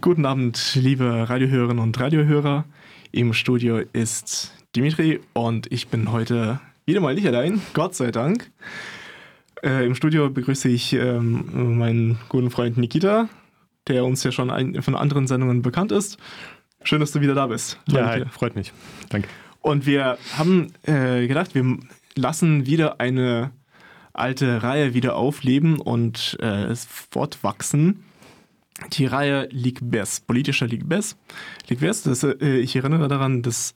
Guten Abend, liebe Radiohörerinnen und Radiohörer. Im Studio ist Dimitri und ich bin heute wieder mal nicht allein, Gott sei Dank. Äh, Im Studio begrüße ich ähm, meinen guten Freund Nikita, der uns ja schon ein, von anderen Sendungen bekannt ist. Schön, dass du wieder da bist. Ja, hi, freut mich. Danke. Und wir haben äh, gedacht, wir lassen wieder eine alte Reihe wieder aufleben und äh, fortwachsen die Reihe Ligbes, politischer Ligbes. Ligbes, das, äh, ich erinnere daran, das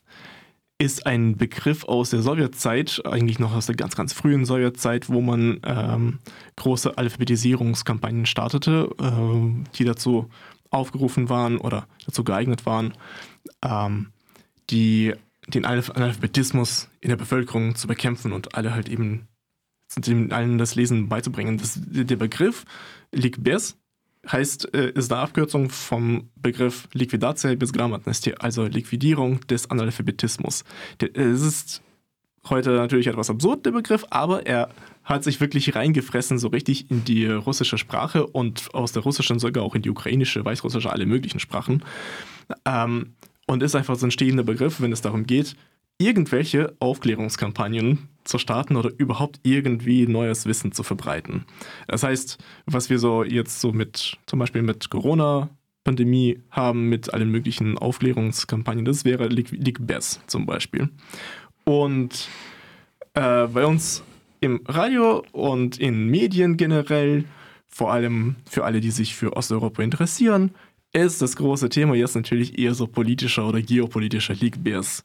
ist ein Begriff aus der Sowjetzeit, eigentlich noch aus der ganz, ganz frühen Sowjetzeit, wo man ähm, große Alphabetisierungskampagnen startete, äh, die dazu aufgerufen waren oder dazu geeignet waren, ähm, die, den Analphabetismus in der Bevölkerung zu bekämpfen und alle halt eben allen das Lesen beizubringen. Das, der Begriff Ligbes heißt, äh, ist eine Abkürzung vom Begriff Liquidatia bis Grammatnosti, also Liquidierung des Analphabetismus. Äh, es ist heute natürlich etwas absurd, der Begriff, aber er hat sich wirklich reingefressen, so richtig in die russische Sprache und aus der russischen sogar auch in die ukrainische, weißrussische, alle möglichen Sprachen. Ähm, und ist einfach so ein stehender Begriff, wenn es darum geht, irgendwelche Aufklärungskampagnen zu starten oder überhaupt irgendwie neues Wissen zu verbreiten. Das heißt, was wir so jetzt so mit, zum Beispiel mit Corona, Pandemie haben mit allen möglichen Aufklärungskampagnen. Das wäre Ligbes zum Beispiel. Und äh, bei uns im Radio und in Medien generell, vor allem für alle, die sich für Osteuropa interessieren, ist das große Thema jetzt natürlich eher so politischer oder geopolitischer Ligbes.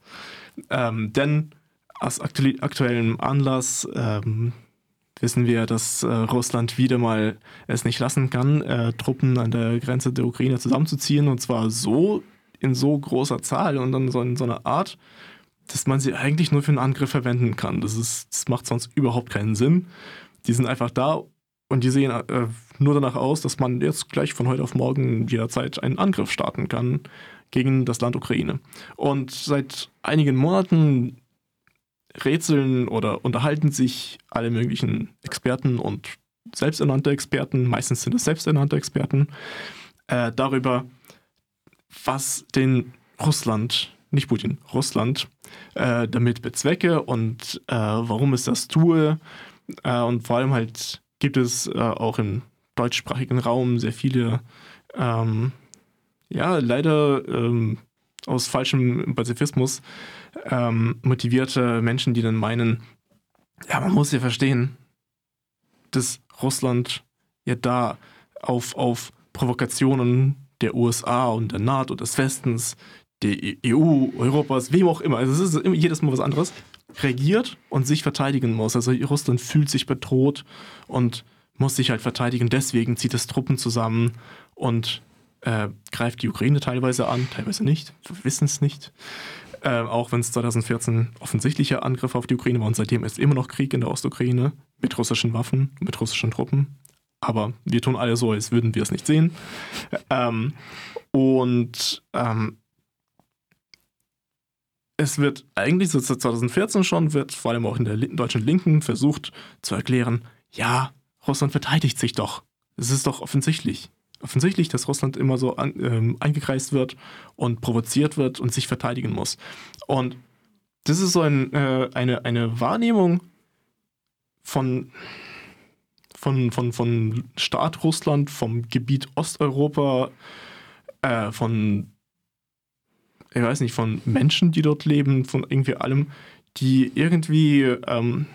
Ähm, denn aus aktuellem Anlass ähm, wissen wir, dass äh, Russland wieder mal es nicht lassen kann, äh, Truppen an der Grenze der Ukraine zusammenzuziehen und zwar so in so großer Zahl und dann so in so einer Art, dass man sie eigentlich nur für einen Angriff verwenden kann. Das, ist, das macht sonst überhaupt keinen Sinn. Die sind einfach da und die sehen äh, nur danach aus, dass man jetzt gleich von heute auf morgen jederzeit einen Angriff starten kann gegen das Land Ukraine. Und seit einigen Monaten rätseln oder unterhalten sich alle möglichen Experten und selbsternannte Experten, meistens sind es selbsternannte Experten, äh, darüber, was den Russland, nicht Putin, Russland äh, damit bezwecke und äh, warum es das tue. Äh, und vor allem halt gibt es äh, auch im deutschsprachigen Raum sehr viele, ähm, ja, leider ähm, aus falschem Pazifismus ähm, motivierte Menschen, die dann meinen, ja, man muss ja verstehen, dass Russland ja da auf, auf Provokationen der USA und der NATO, des Westens, der EU, Europas, wem auch immer, also es ist jedes Mal was anderes, reagiert und sich verteidigen muss. Also Russland fühlt sich bedroht und muss sich halt verteidigen. Deswegen zieht es Truppen zusammen und äh, greift die Ukraine teilweise an, teilweise nicht. Wir wissen es nicht. Äh, auch wenn es 2014 offensichtlicher Angriff auf die Ukraine war und seitdem ist immer noch Krieg in der Ostukraine mit russischen Waffen, mit russischen Truppen. Aber wir tun alle so, als würden wir es nicht sehen. Ähm, und ähm, es wird eigentlich seit 2014 schon, wird vor allem auch in der deutschen Linken versucht zu erklären, ja, Russland verteidigt sich doch. Es ist doch offensichtlich offensichtlich, dass Russland immer so an, ähm, eingekreist wird und provoziert wird und sich verteidigen muss. Und das ist so ein, äh, eine, eine Wahrnehmung von, von, von, von Staat Russland, vom Gebiet Osteuropa, äh, von, ich weiß nicht, von Menschen, die dort leben, von irgendwie allem, die irgendwie ähm,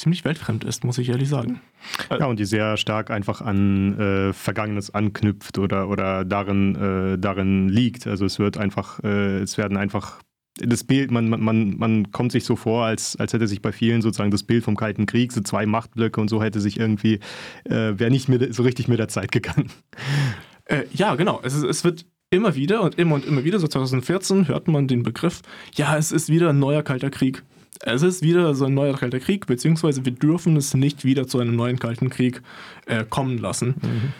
ziemlich weltfremd ist, muss ich ehrlich sagen. Ja, und die sehr stark einfach an äh, Vergangenes anknüpft oder, oder darin, äh, darin liegt. Also es wird einfach, äh, es werden einfach das Bild, man, man, man kommt sich so vor, als, als hätte sich bei vielen sozusagen das Bild vom Kalten Krieg, so zwei Machtblöcke und so hätte sich irgendwie, äh, wäre nicht mehr so richtig mit der Zeit gegangen. Äh, ja, genau. Es, es wird immer wieder und immer und immer wieder, so 2014 hört man den Begriff, ja, es ist wieder ein neuer Kalter Krieg. Es ist wieder so ein neuer Kalter Krieg, beziehungsweise wir dürfen es nicht wieder zu einem neuen Kalten Krieg äh, kommen lassen. Mhm.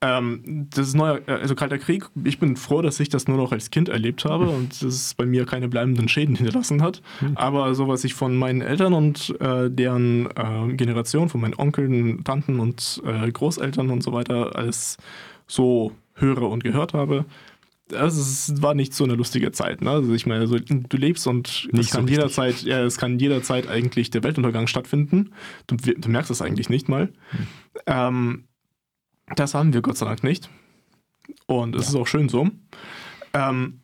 Ähm, das ist neuer, äh, also Kalter Krieg, ich bin froh, dass ich das nur noch als Kind erlebt habe und das bei mir keine bleibenden Schäden hinterlassen hat. Mhm. Aber so was ich von meinen Eltern und äh, deren äh, Generation, von meinen Onkeln, Tanten und äh, Großeltern und so weiter alles so höre und gehört habe, also es war nicht so eine lustige Zeit. Ne? Also ich meine, also du lebst und nicht es kann so jederzeit, ja, es kann jederzeit eigentlich der Weltuntergang stattfinden. Du, du merkst es eigentlich nicht mal. Hm. Ähm, das haben wir Gott sei Dank nicht. Und es ja. ist auch schön so. Ähm,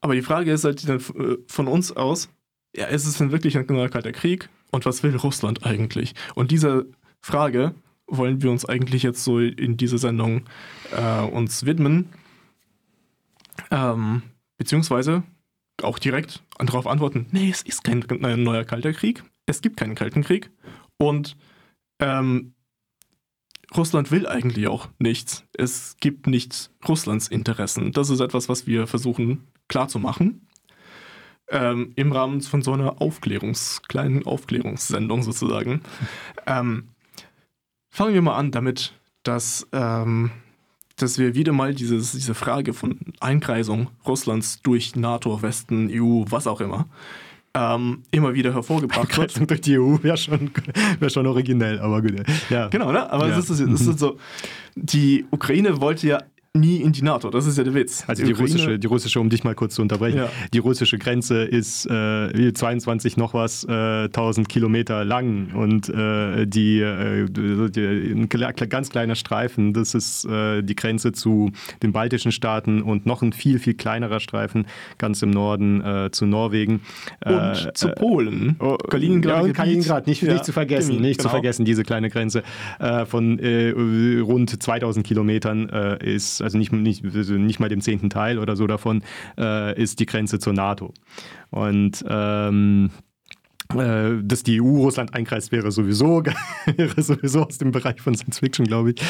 aber die Frage ist halt äh, von uns aus, ja, ist es denn wirklich ein kalter Krieg? Und was will Russland eigentlich? Und diese Frage wollen wir uns eigentlich jetzt so in dieser Sendung äh, uns widmen. Ähm, beziehungsweise auch direkt darauf antworten, nee, es ist kein neuer kalter Krieg. Es gibt keinen kalten Krieg. Und ähm, Russland will eigentlich auch nichts. Es gibt nicht Russlands Interessen. Das ist etwas, was wir versuchen klarzumachen. Ähm, Im Rahmen von so einer Aufklärungs-, kleinen Aufklärungssendung sozusagen. Ähm, fangen wir mal an damit, dass ähm, dass wir wieder mal dieses, diese Frage von Einkreisung Russlands durch NATO, Westen, EU, was auch immer, ähm, immer wieder hervorgebracht wird. durch die EU wäre schon, wär schon originell, aber gut. Ja. Genau, ne? Aber ja. es, ist, es ist so, die Ukraine wollte ja nie in die NATO. Das ist ja der Witz. Also die, die russische, die russische, um dich mal kurz zu unterbrechen, ja. die russische Grenze ist äh, 22 noch was äh, 1000 Kilometer lang und äh, die, äh, die, ein ganz kleiner Streifen, das ist äh, die Grenze zu den baltischen Staaten und noch ein viel viel kleinerer Streifen ganz im Norden äh, zu Norwegen und zu Polen. Oh, Kaliningrad, ja, Kaliningrad nicht, ja, nicht zu vergessen, nicht genau. zu vergessen diese kleine Grenze von rund 2000 Kilometern ist also nicht, nicht, nicht mal dem zehnten Teil oder so davon, äh, ist die Grenze zur NATO. Und ähm, äh, dass die EU Russland einkreist, wäre sowieso, wäre sowieso aus dem Bereich von Science Fiction, glaube ich.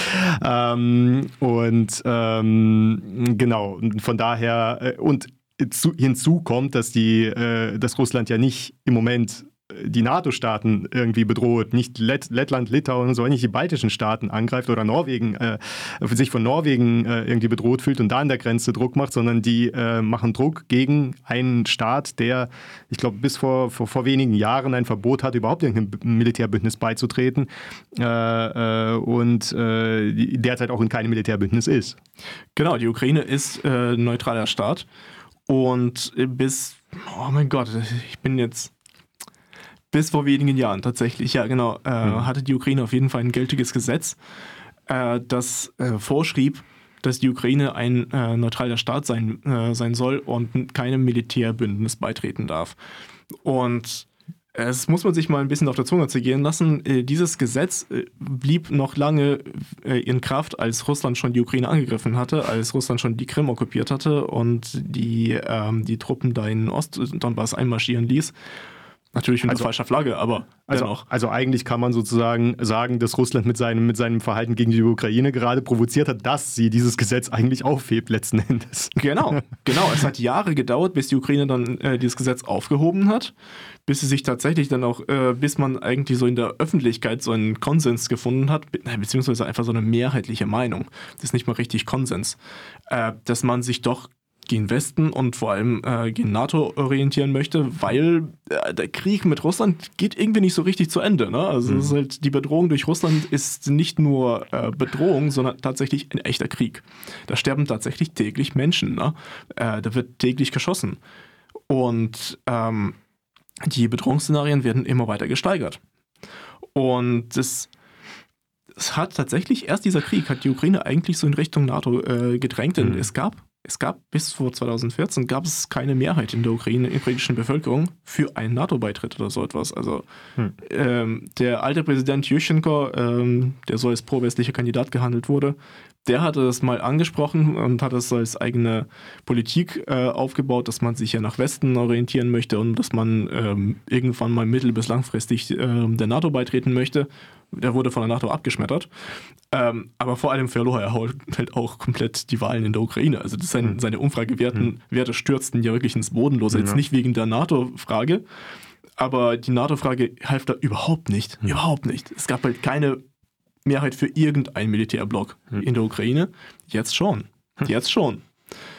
Ähm, und ähm, genau, von daher, äh, und zu, hinzu kommt, dass, die, äh, dass Russland ja nicht im Moment die NATO-Staaten irgendwie bedroht, nicht Lett Lettland, Litauen und so, nicht die baltischen Staaten angreift oder Norwegen, äh, sich von Norwegen äh, irgendwie bedroht fühlt und da an der Grenze Druck macht, sondern die äh, machen Druck gegen einen Staat, der, ich glaube, bis vor, vor, vor, wenigen Jahren ein Verbot hat, überhaupt irgendeinem Militärbündnis beizutreten äh, äh, und äh, derzeit auch in keinem Militärbündnis ist. Genau, die Ukraine ist ein neutraler Staat und bis, oh mein Gott, ich bin jetzt bis vor wenigen Jahren tatsächlich, ja genau, äh, mhm. hatte die Ukraine auf jeden Fall ein gültiges Gesetz, äh, das äh, vorschrieb, dass die Ukraine ein äh, neutraler Staat sein, äh, sein soll und keinem Militärbündnis beitreten darf. Und es muss man sich mal ein bisschen auf der Zunge zergehen lassen. Äh, dieses Gesetz blieb noch lange in Kraft, als Russland schon die Ukraine angegriffen hatte, als Russland schon die Krim okkupiert hatte und die, ähm, die Truppen da in Ost-Donbass einmarschieren ließ. Natürlich unter also, falscher Flagge, aber also, dennoch. Also eigentlich kann man sozusagen sagen, dass Russland mit seinem, mit seinem Verhalten gegen die Ukraine gerade provoziert hat, dass sie dieses Gesetz eigentlich aufhebt letzten Endes. Genau, genau. Es hat Jahre gedauert, bis die Ukraine dann äh, dieses Gesetz aufgehoben hat, bis sie sich tatsächlich dann auch, äh, bis man eigentlich so in der Öffentlichkeit so einen Konsens gefunden hat, be beziehungsweise einfach so eine mehrheitliche Meinung, das ist nicht mal richtig Konsens, äh, dass man sich doch gegen Westen und vor allem äh, gegen NATO orientieren möchte, weil äh, der Krieg mit Russland geht irgendwie nicht so richtig zu Ende. Ne? Also mhm. halt, die Bedrohung durch Russland ist nicht nur äh, Bedrohung, sondern tatsächlich ein echter Krieg. Da sterben tatsächlich täglich Menschen. Ne? Äh, da wird täglich geschossen. Und ähm, die Bedrohungsszenarien werden immer weiter gesteigert. Und das es hat tatsächlich erst dieser Krieg hat die Ukraine eigentlich so in Richtung NATO äh, gedrängt, denn mhm. es gab es gab bis vor 2014 gab es keine Mehrheit in der Ukraine, ukrainischen Bevölkerung für einen NATO-Beitritt oder so etwas. Also hm. ähm, der alte Präsident Yushchenko, ähm, der so als pro-westlicher Kandidat gehandelt wurde, der hatte es mal angesprochen und hat es als eigene Politik äh, aufgebaut, dass man sich ja nach Westen orientieren möchte und dass man ähm, irgendwann mal mittel- bis langfristig äh, der NATO beitreten möchte. Der wurde von der NATO abgeschmettert. Ähm, aber vor allem verlor er halt auch komplett die Wahlen in der Ukraine. Also sein, mhm. seine Umfragewerte mhm. Werte stürzten ja wirklich ins Bodenlose. Jetzt nicht wegen der NATO-Frage, aber die NATO-Frage half da überhaupt nicht. Mhm. Überhaupt nicht. Es gab halt keine Mehrheit für irgendeinen Militärblock hm. in der Ukraine. Jetzt schon. Hm. Jetzt schon.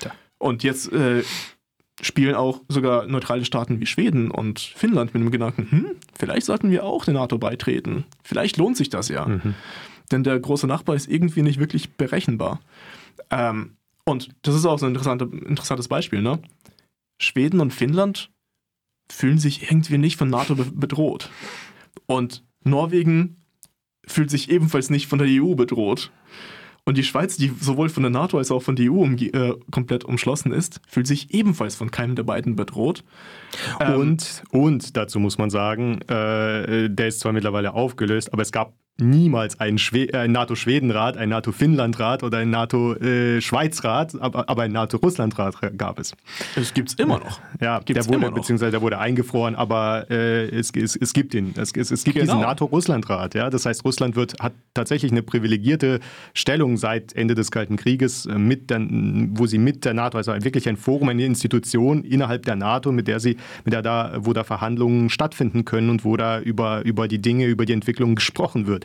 Ja. Und jetzt äh, spielen auch sogar neutrale Staaten wie Schweden und Finnland mit dem Gedanken, hm, vielleicht sollten wir auch der NATO beitreten. Vielleicht lohnt sich das ja. Mhm. Denn der große Nachbar ist irgendwie nicht wirklich berechenbar. Ähm, und das ist auch so ein interessante, interessantes Beispiel. Ne? Schweden und Finnland fühlen sich irgendwie nicht von NATO bedroht. Und Norwegen fühlt sich ebenfalls nicht von der EU bedroht. Und die Schweiz, die sowohl von der NATO als auch von der EU äh, komplett umschlossen ist, fühlt sich ebenfalls von keinem der beiden bedroht. Ähm, und, und dazu muss man sagen, äh, der ist zwar mittlerweile aufgelöst, aber es gab niemals einen, äh, NATO-Schweden-Rat, einen NATO-Finnland-Rat oder einen NATO-Schweiz-Rat, aber, aber einen NATO-Russland-Rat gab es. Es gibt es immer noch. Ja, gibt's der wurde, beziehungsweise der wurde eingefroren, aber äh, es, es, es gibt ihn. Es, es, es gibt genau. diesen NATO-Russland-Rat. Ja? Das heißt, Russland wird, hat tatsächlich eine privilegierte Stellung seit Ende des Kalten Krieges, äh, mit der, wo sie mit der NATO, also wirklich ein Forum, eine Institution innerhalb der NATO, mit der sie, mit der da, wo da Verhandlungen stattfinden können und wo da über, über die Dinge, über die Entwicklung gesprochen wird.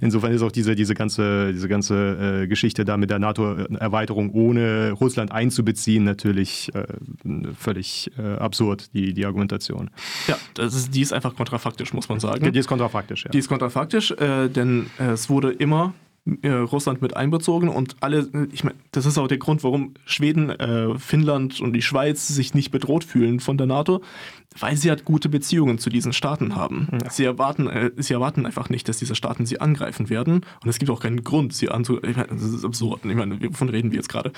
Insofern ist auch diese, diese ganze, diese ganze äh, Geschichte da mit der NATO-Erweiterung ohne Russland einzubeziehen natürlich äh, völlig äh, absurd, die, die Argumentation. Ja, das ist, die ist einfach kontrafaktisch, muss man sagen. Die ist kontrafaktisch, ja. Die ist kontrafaktisch, äh, denn es wurde immer äh, Russland mit einbezogen und alle, äh, ich meine, das ist auch der Grund, warum Schweden, äh, Finnland und die Schweiz sich nicht bedroht fühlen von der NATO, weil sie halt gute Beziehungen zu diesen Staaten haben. Ja. Sie, erwarten, äh, sie erwarten einfach nicht, dass diese Staaten sie angreifen werden und es gibt auch keinen Grund, sie anzugreifen. Ich meine, das ist absurd. Ich meine, wovon reden wir jetzt gerade?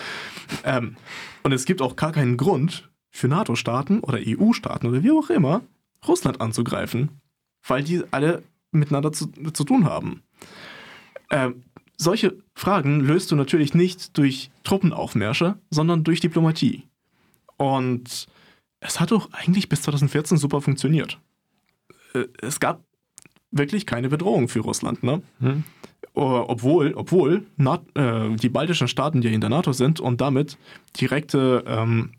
Ähm, und es gibt auch gar keinen Grund für NATO-Staaten oder EU-Staaten oder wie auch immer, Russland anzugreifen, weil die alle miteinander zu, zu tun haben. Ähm, solche Fragen löst du natürlich nicht durch Truppenaufmärsche, sondern durch Diplomatie. Und es hat doch eigentlich bis 2014 super funktioniert. Äh, es gab wirklich keine Bedrohung für Russland, ne? Hm. Obwohl, obwohl Na äh, die baltischen Staaten, die in der NATO sind und damit direkte, ähm,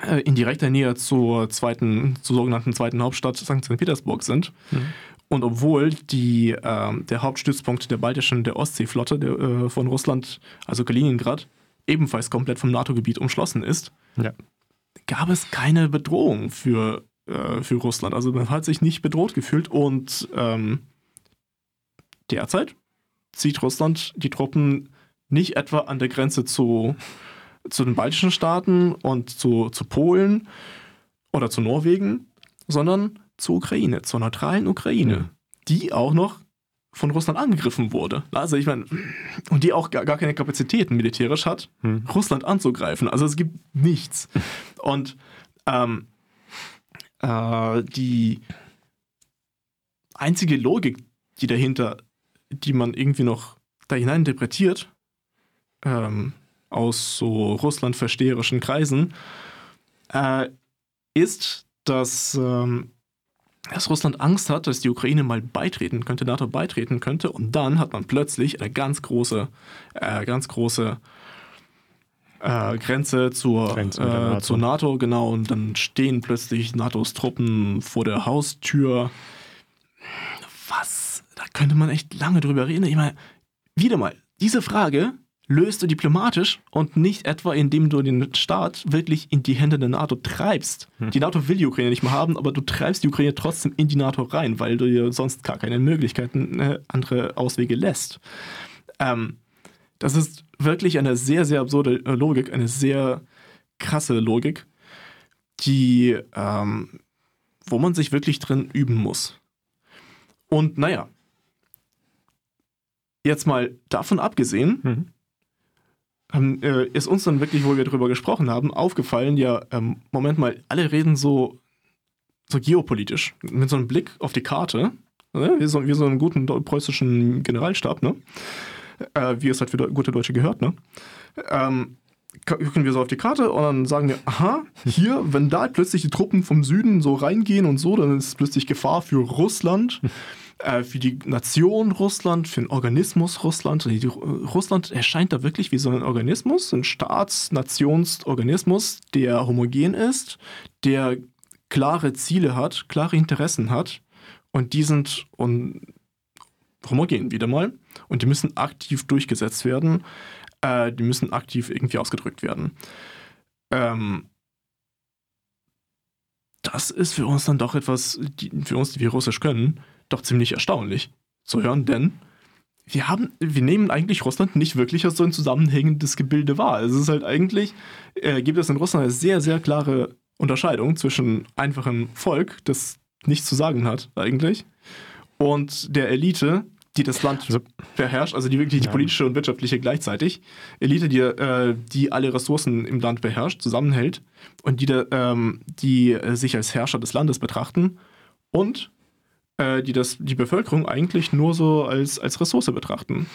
äh, in direkter Nähe zur zweiten, zur sogenannten zweiten Hauptstadt St. Petersburg sind, hm. Und obwohl die, äh, der Hauptstützpunkt der baltischen, der Ostseeflotte der, äh, von Russland, also Kaliningrad, ebenfalls komplett vom NATO-Gebiet umschlossen ist, ja. gab es keine Bedrohung für, äh, für Russland. Also man hat sich nicht bedroht gefühlt und ähm, derzeit zieht Russland die Truppen nicht etwa an der Grenze zu, zu den baltischen Staaten und zu, zu Polen oder zu Norwegen, sondern zur Ukraine, zur neutralen Ukraine, mhm. die auch noch von Russland angegriffen wurde. Also ich meine, und die auch gar, gar keine Kapazitäten militärisch hat, mhm. Russland anzugreifen. Also es gibt nichts. Und ähm, äh, die einzige Logik, die dahinter, die man irgendwie noch da hinein interpretiert, ähm, aus so russlandversteherischen Kreisen, äh, ist, dass ähm, dass Russland Angst hat, dass die Ukraine mal beitreten könnte, NATO beitreten könnte. Und dann hat man plötzlich eine ganz große, äh, ganz große äh, Grenze zur, Grenze äh, NATO. zur NATO, genau. Und dann stehen plötzlich NATOs Truppen vor der Haustür. Was? Da könnte man echt lange drüber reden. Ich meine, wieder mal, diese Frage löst du diplomatisch und nicht etwa, indem du den Staat wirklich in die Hände der NATO treibst. Hm. Die NATO will die Ukraine nicht mehr haben, aber du treibst die Ukraine trotzdem in die NATO rein, weil du dir sonst gar keine Möglichkeiten, äh, andere Auswege lässt. Ähm, das ist wirklich eine sehr, sehr absurde äh, Logik, eine sehr krasse Logik, die, ähm, wo man sich wirklich drin üben muss. Und naja, jetzt mal davon abgesehen, mhm haben, äh, ist uns dann wirklich, wo wir darüber gesprochen haben, aufgefallen, ja, ähm, Moment mal, alle reden so, so geopolitisch, mit so einem Blick auf die Karte, ne? wie, so, wie so einen guten preußischen Generalstab, ne? äh, wie es halt für gute Deutsche gehört, ne? Ähm, gucken wir so auf die Karte und dann sagen wir, aha, hier, wenn da plötzlich die Truppen vom Süden so reingehen und so, dann ist plötzlich Gefahr für Russland, äh, für die Nation Russland, für den Organismus Russland. Russland erscheint da wirklich wie so ein Organismus, ein Staats-Nationsorganismus, der homogen ist, der klare Ziele hat, klare Interessen hat und die sind un homogen wieder mal und die müssen aktiv durchgesetzt werden äh, die müssen aktiv irgendwie ausgedrückt werden. Ähm, das ist für uns dann doch etwas, die, für uns, die wir Russisch können, doch ziemlich erstaunlich zu hören, denn wir haben, wir nehmen eigentlich Russland nicht wirklich als so ein zusammenhängendes Gebilde wahr. Es ist halt eigentlich, äh, gibt es in Russland eine sehr, sehr klare Unterscheidung zwischen einfachem Volk, das nichts zu sagen hat eigentlich, und der Elite, die das Land also, beherrscht, also die wirklich die politische und wirtschaftliche gleichzeitig. Elite, die, äh, die alle Ressourcen im Land beherrscht, zusammenhält und die, ähm, die äh, sich als Herrscher des Landes betrachten und die das, die Bevölkerung eigentlich nur so als, als Ressource betrachten.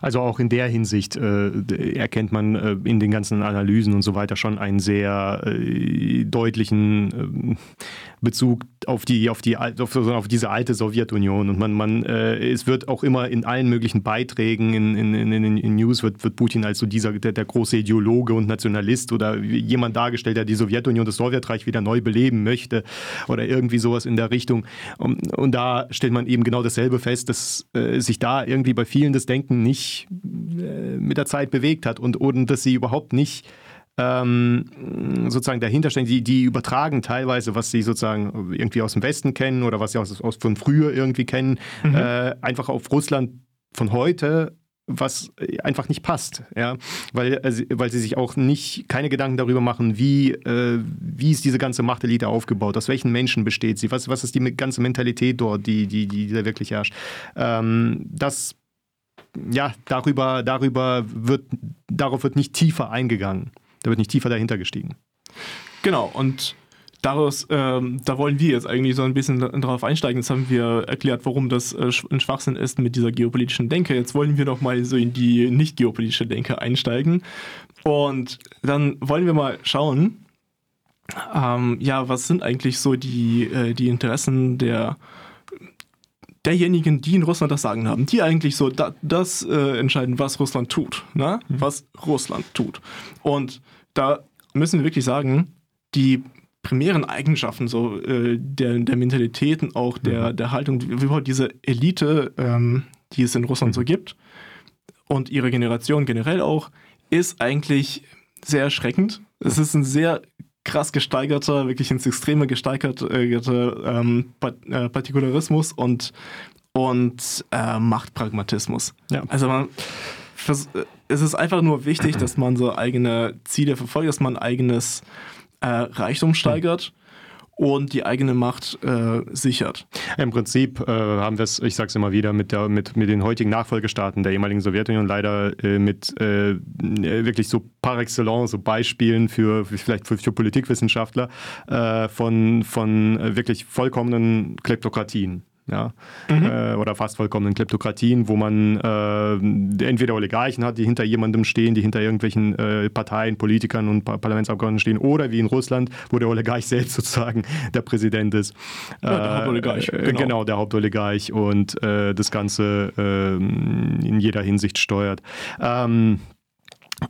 Also auch in der Hinsicht äh, erkennt man äh, in den ganzen Analysen und so weiter schon einen sehr äh, deutlichen ähm, Bezug auf die, auf die, auf, auf diese alte Sowjetunion. Und man, man, äh, es wird auch immer in allen möglichen Beiträgen in, in, in, in News wird, wird Putin als so dieser, der, der, große Ideologe und Nationalist oder jemand dargestellt, der die Sowjetunion, das Sowjetreich wieder neu beleben möchte oder irgendwie sowas in der Richtung. Und, und da stellt man eben genau dasselbe fest, dass äh, sich da irgendwie bei vielen das Denken nicht äh, mit der Zeit bewegt hat und, und dass sie überhaupt nicht ähm, sozusagen dahinter stehen, die, die übertragen teilweise, was sie sozusagen irgendwie aus dem Westen kennen oder was sie aus, aus von früher irgendwie kennen, mhm. äh, einfach auf Russland von heute was einfach nicht passt, ja, weil, äh, weil sie sich auch nicht keine Gedanken darüber machen, wie, äh, wie ist diese ganze Machtelite aufgebaut, aus welchen Menschen besteht sie, was, was ist die ganze Mentalität dort, die, die, die da wirklich herrscht. Ähm, das ja, darüber, darüber wird, darauf wird nicht tiefer eingegangen. Da wird nicht tiefer dahinter gestiegen. Genau, und daraus, ähm, da wollen wir jetzt eigentlich so ein bisschen darauf einsteigen. Jetzt haben wir erklärt, warum das äh, ein Schwachsinn ist mit dieser geopolitischen Denke. Jetzt wollen wir noch mal so in die nicht geopolitische Denke einsteigen. Und dann wollen wir mal schauen, ähm, ja, was sind eigentlich so die, äh, die Interessen der derjenigen, die in Russland das Sagen haben, die eigentlich so da, das äh, entscheiden, was Russland tut, ne? Mhm. was Russland tut. Und da müssen wir wirklich sagen, die primären Eigenschaften so äh, der, der Mentalitäten, auch der, mhm. der Haltung, wie überhaupt diese Elite, ähm, die es in Russland mhm. so gibt und ihre Generation generell auch, ist eigentlich sehr erschreckend. Es ist ein sehr krass gesteigerter, wirklich ins Extreme gesteigerte ähm, äh, Partikularismus und, und äh, Machtpragmatismus. Ja. Also man, es ist einfach nur wichtig, dass man so eigene Ziele verfolgt, dass man eigenes äh, Reichtum steigert und die eigene Macht äh, sichert. Im Prinzip äh, haben wir es, ich sage es immer wieder, mit, der, mit, mit den heutigen Nachfolgestaaten der ehemaligen Sowjetunion leider äh, mit äh, wirklich so par excellence, so Beispielen für vielleicht für, für Politikwissenschaftler äh, von, von äh, wirklich vollkommenen Kleptokratien ja, mhm. äh, oder fast vollkommenen Kleptokratien, wo man äh, entweder Oligarchen hat, die hinter jemandem stehen, die hinter irgendwelchen äh, Parteien, Politikern und Parlamentsabgeordneten stehen, oder wie in Russland, wo der Oligarch selbst sozusagen der Präsident ist. Ja, der Hauptoligarch. Äh, genau. genau. der Hauptoligarch und äh, das Ganze ähm, in jeder Hinsicht steuert. Ähm,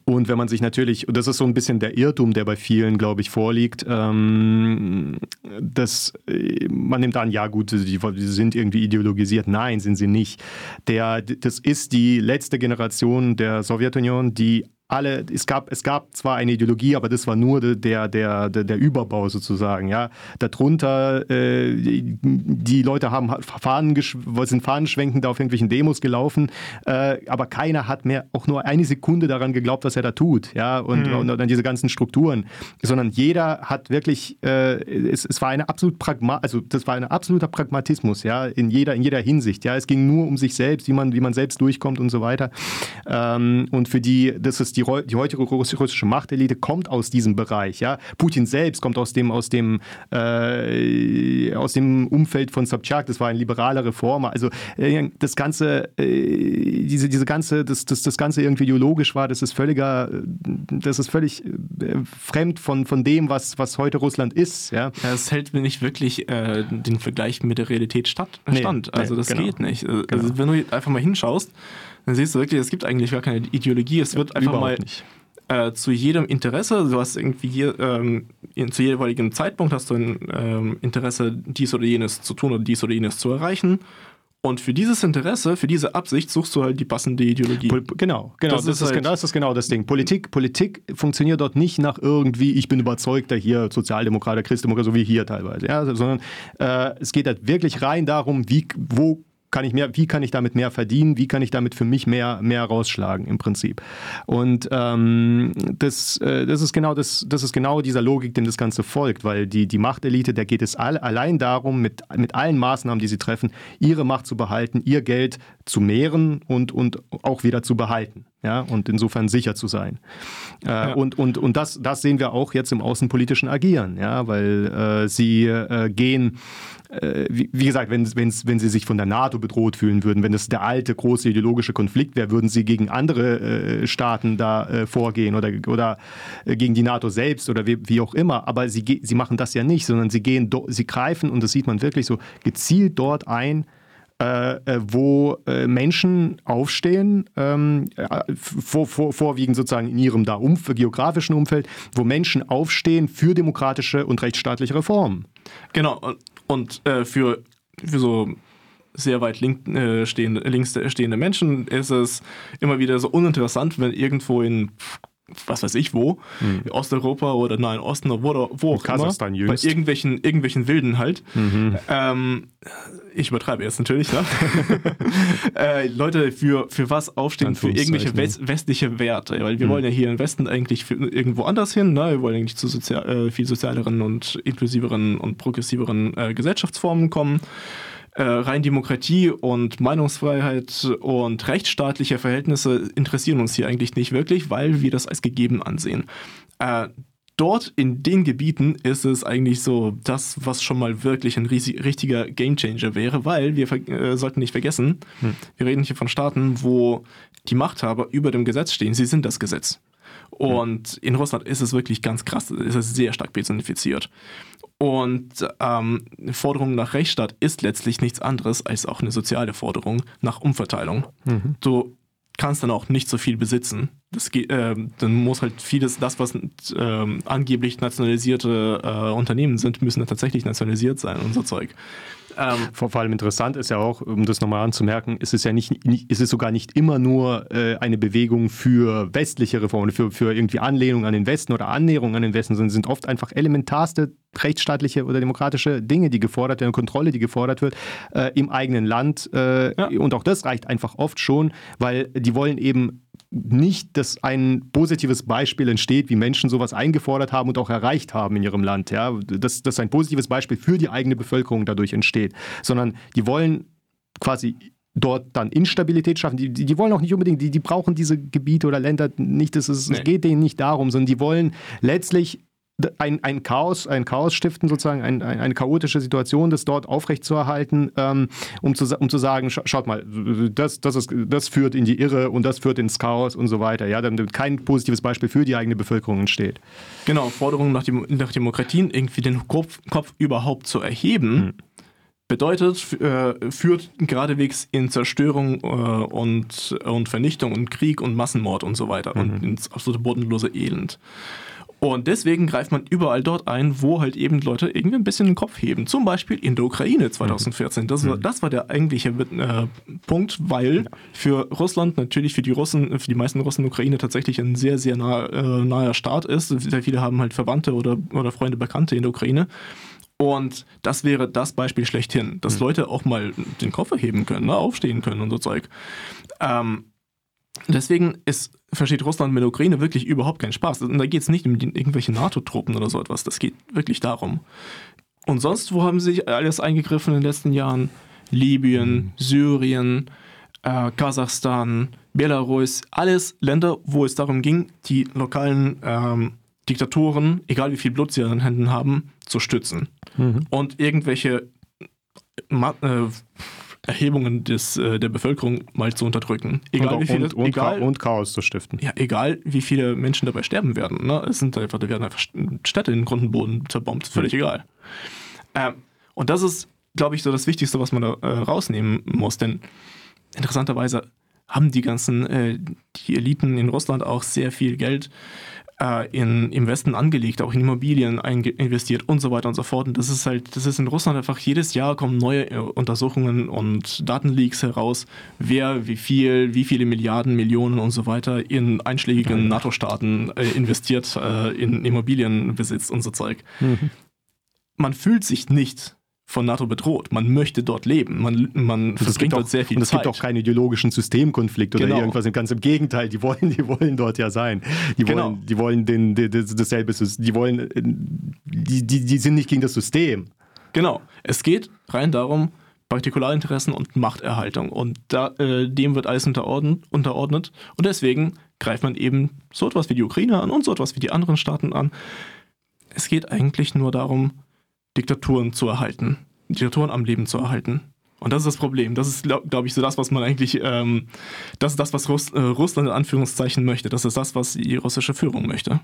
und wenn man sich natürlich, das ist so ein bisschen der Irrtum, der bei vielen, glaube ich, vorliegt, ähm, dass äh, man nimmt an, ja gut, die, sind irgendwie ideologisiert. Nein, sind sie nicht. Der, das ist die letzte Generation der Sowjetunion, die alle, es gab, es gab zwar eine Ideologie, aber das war nur der, der, der, der Überbau sozusagen. Ja. Darunter, äh, die Leute haben Fahnen, sind fahnenschwenkend auf irgendwelchen Demos gelaufen, äh, aber keiner hat mehr auch nur eine Sekunde daran geglaubt, was er da tut. Ja. Und, mhm. und, und dann diese ganzen Strukturen. Sondern jeder hat wirklich, äh, es, es war eine absolut Pragma also das war ein absoluter Pragmatismus, ja, in jeder, in jeder Hinsicht. Ja. Es ging nur um sich selbst, wie man, wie man selbst durchkommt und so weiter. Ähm, und für die, das ist die, die heutige russische Machtelite kommt aus diesem Bereich. Ja? Putin selbst kommt aus dem, aus dem, äh, aus dem Umfeld von Sobchak, das war ein liberaler Reformer. Also äh, das ganze, äh, diese, diese ganze, das, das, das Ganze irgendwie ideologisch war, das ist völliger, das ist völlig äh, fremd von, von dem, was, was heute Russland ist. Ja? Es hält mir nicht wirklich äh, den Vergleich mit der Realität statt, nee, stand. Also das genau. geht nicht. Also genau. wenn du einfach mal hinschaust, dann siehst du wirklich, es gibt eigentlich gar keine Ideologie. Es wird einfach Überhaupt mal. Äh, zu jedem Interesse, du hast irgendwie hier, ähm, zu jeweiligen Zeitpunkt hast du ein ähm, Interesse, dies oder jenes zu tun oder dies oder jenes zu erreichen. Und für dieses Interesse, für diese Absicht suchst du halt die passende Ideologie. Pol genau, genau, das, das, ist, halt das ist genau das Ding. Politik, Politik funktioniert dort nicht nach irgendwie, ich bin überzeugter hier Sozialdemokrat, Christdemokrat, so wie hier teilweise, ja, sondern äh, es geht halt wirklich rein darum, wie, wo kann ich mehr, wie kann ich damit mehr verdienen, wie kann ich damit für mich mehr, mehr rausschlagen im Prinzip. Und ähm, das, äh, das, ist genau das, das ist genau dieser Logik, dem das Ganze folgt, weil die, die Machtelite, der geht es all, allein darum, mit, mit allen Maßnahmen, die sie treffen, ihre Macht zu behalten, ihr Geld zu mehren und, und auch wieder zu behalten. Ja, und insofern sicher zu sein. Äh, ja. Und, und, und das, das sehen wir auch jetzt im außenpolitischen Agieren, ja, weil äh, sie äh, gehen äh, wie, wie, gesagt, wenn, wenn sie sich von der NATO bedroht fühlen würden, wenn das der alte große ideologische Konflikt wäre, würden sie gegen andere äh, Staaten da äh, vorgehen oder, oder gegen die NATO selbst oder wie, wie, auch immer. Aber sie, sie machen das ja nicht, sondern sie gehen, sie greifen, und das sieht man wirklich so, gezielt dort ein, äh, äh, wo äh, Menschen aufstehen, ähm, vor, vor, vorwiegend sozusagen in ihrem da Umf geografischen Umfeld, wo Menschen aufstehen für demokratische und rechtsstaatliche Reformen. Genau, und äh, für, für so sehr weit link, äh, stehende, links stehende Menschen ist es immer wieder so uninteressant, wenn irgendwo in was weiß ich wo, mhm. Osteuropa oder Nahen Osten oder wo, wo auch Kasachstan immer, jüngst. bei irgendwelchen, irgendwelchen Wilden halt. Mhm. Ähm, ich übertreibe jetzt natürlich, ne? äh, Leute für, für was aufstehen, für irgendwelche west, westliche Werte, weil wir mhm. wollen ja hier im Westen eigentlich für, irgendwo anders hin, ne? wir wollen eigentlich zu sozial, äh, viel sozialeren und inklusiveren und progressiveren äh, Gesellschaftsformen kommen äh, rein Demokratie und Meinungsfreiheit und rechtsstaatliche Verhältnisse interessieren uns hier eigentlich nicht wirklich, weil wir das als gegeben ansehen. Äh, dort in den Gebieten ist es eigentlich so das, was schon mal wirklich ein richtiger Gamechanger wäre, weil wir äh, sollten nicht vergessen, hm. wir reden hier von Staaten, wo die Machthaber über dem Gesetz stehen. Sie sind das Gesetz. Und in Russland ist es wirklich ganz krass, ist es sehr stark personifiziert. Und ähm, Forderung nach Rechtsstaat ist letztlich nichts anderes als auch eine soziale Forderung nach Umverteilung. Mhm. Du kannst dann auch nicht so viel besitzen. Das geht, äh, dann muss halt vieles, das, was äh, angeblich nationalisierte äh, Unternehmen sind, müssen dann tatsächlich nationalisiert sein und so Zeug. Ähm, vor, allem interessant ist ja auch, um das nochmal anzumerken, ist es ja nicht, nicht ist es sogar nicht immer nur äh, eine Bewegung für westliche Reformen, für, für irgendwie Anlehnung an den Westen oder Annäherung an den Westen, sondern sind oft einfach elementarste rechtsstaatliche oder demokratische Dinge, die gefordert werden, Kontrolle, die gefordert wird äh, im eigenen Land. Äh, ja. Und auch das reicht einfach oft schon, weil die wollen eben nicht, dass ein positives Beispiel entsteht, wie Menschen sowas eingefordert haben und auch erreicht haben in ihrem Land. Ja? Dass, dass ein positives Beispiel für die eigene Bevölkerung dadurch entsteht, sondern die wollen quasi dort dann Instabilität schaffen. Die, die, die, wollen auch nicht unbedingt, die, die brauchen diese Gebiete oder Länder nicht, es, ist, nee. es geht denen nicht darum, sondern die wollen letztlich ein, ein Chaos, ein Chaos stiften, sozusagen, ein, ein, eine chaotische Situation, das dort aufrechtzuerhalten, ähm, um, zu, um zu sagen, scha schaut mal, das, das, ist, das führt in die Irre und das führt ins Chaos und so weiter. Ja, damit kein positives Beispiel für die eigene Bevölkerung entsteht. Genau, Forderungen nach, Dem nach Demokratien irgendwie den Kopf, Kopf überhaupt zu erheben. Hm bedeutet, äh, führt geradewegs in Zerstörung äh, und, und Vernichtung und Krieg und Massenmord und so weiter mhm. und ins absolute bodenlose Elend. Und deswegen greift man überall dort ein, wo halt eben Leute irgendwie ein bisschen den Kopf heben. Zum Beispiel in der Ukraine 2014. Das war, mhm. das war der eigentliche äh, Punkt, weil für Russland, natürlich für die Russen, für die meisten Russen Ukraine tatsächlich ein sehr, sehr nah, äh, naher Staat ist. Sehr viele haben halt Verwandte oder, oder Freunde, Bekannte in der Ukraine. Und das wäre das Beispiel schlechthin, dass mhm. Leute auch mal den Kopf erheben können, ne, aufstehen können und so Zeug. Ähm, Deswegen ist, versteht Russland mit der Ukraine wirklich überhaupt keinen Spaß. Und da geht es nicht um irgendwelche NATO-Truppen oder so etwas. Das geht wirklich darum. Und sonst, wo haben sie sich alles eingegriffen in den letzten Jahren? Libyen, mhm. Syrien, äh, Kasachstan, Belarus, alles Länder, wo es darum ging, die lokalen ähm, Diktatoren, egal wie viel Blut sie an den Händen haben, zu stützen. Mhm. Und irgendwelche äh, Erhebungen des, äh, der Bevölkerung mal zu unterdrücken. Egal und, wie viele, und, egal, und Chaos zu stiften. Ja, egal wie viele Menschen dabei sterben werden. Ne? Es sind einfach, da werden einfach Städte in den Grund und Boden zerbombt. Völlig mhm. egal. Ähm, und das ist, glaube ich, so das Wichtigste, was man da äh, rausnehmen muss. Denn interessanterweise haben die ganzen, äh, die Eliten in Russland auch sehr viel Geld äh, in, im Westen angelegt, auch in Immobilien investiert und so weiter und so fort. Und das ist halt, das ist in Russland einfach jedes Jahr kommen neue äh, Untersuchungen und Datenleaks heraus, wer wie viel, wie viele Milliarden, Millionen und so weiter in einschlägigen NATO-Staaten äh, investiert, äh, in Immobilienbesitz und so Zeug. Mhm. Man fühlt sich nicht von NATO bedroht. Man möchte dort leben. Man, man verbringt dort sehr viel und es Zeit. Gibt auch keinen ideologischen Systemkonflikt oder genau. irgendwas. Ganz im Gegenteil, die wollen, die wollen dort ja sein. Die genau. wollen, die wollen den, den, dasselbe, die wollen, die, die, die sind nicht gegen das System. Genau. Es geht rein darum, Partikularinteressen und Machterhaltung. Und da, äh, dem wird alles unterordnet, unterordnet. Und deswegen greift man eben so etwas wie die Ukraine an und so etwas wie die anderen Staaten an. Es geht eigentlich nur darum, Diktaturen zu erhalten, Diktaturen am Leben zu erhalten. Und das ist das Problem. Das ist, glaube glaub ich, so das, was man eigentlich, ähm, das ist das, was Russ, äh, Russland in Anführungszeichen möchte. Das ist das, was die russische Führung möchte.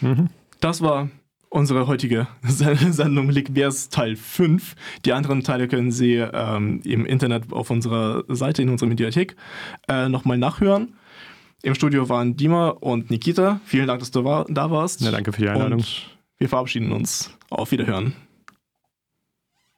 Mhm. Das war unsere heutige Sendung Lickbears Teil 5. Die anderen Teile können Sie ähm, im Internet auf unserer Seite, in unserer Mediathek, äh, nochmal nachhören. Im Studio waren Dima und Nikita. Vielen Dank, dass du war, da warst. Ja, danke für die Einladung. Und wir verabschieden uns. Auf Wiederhören.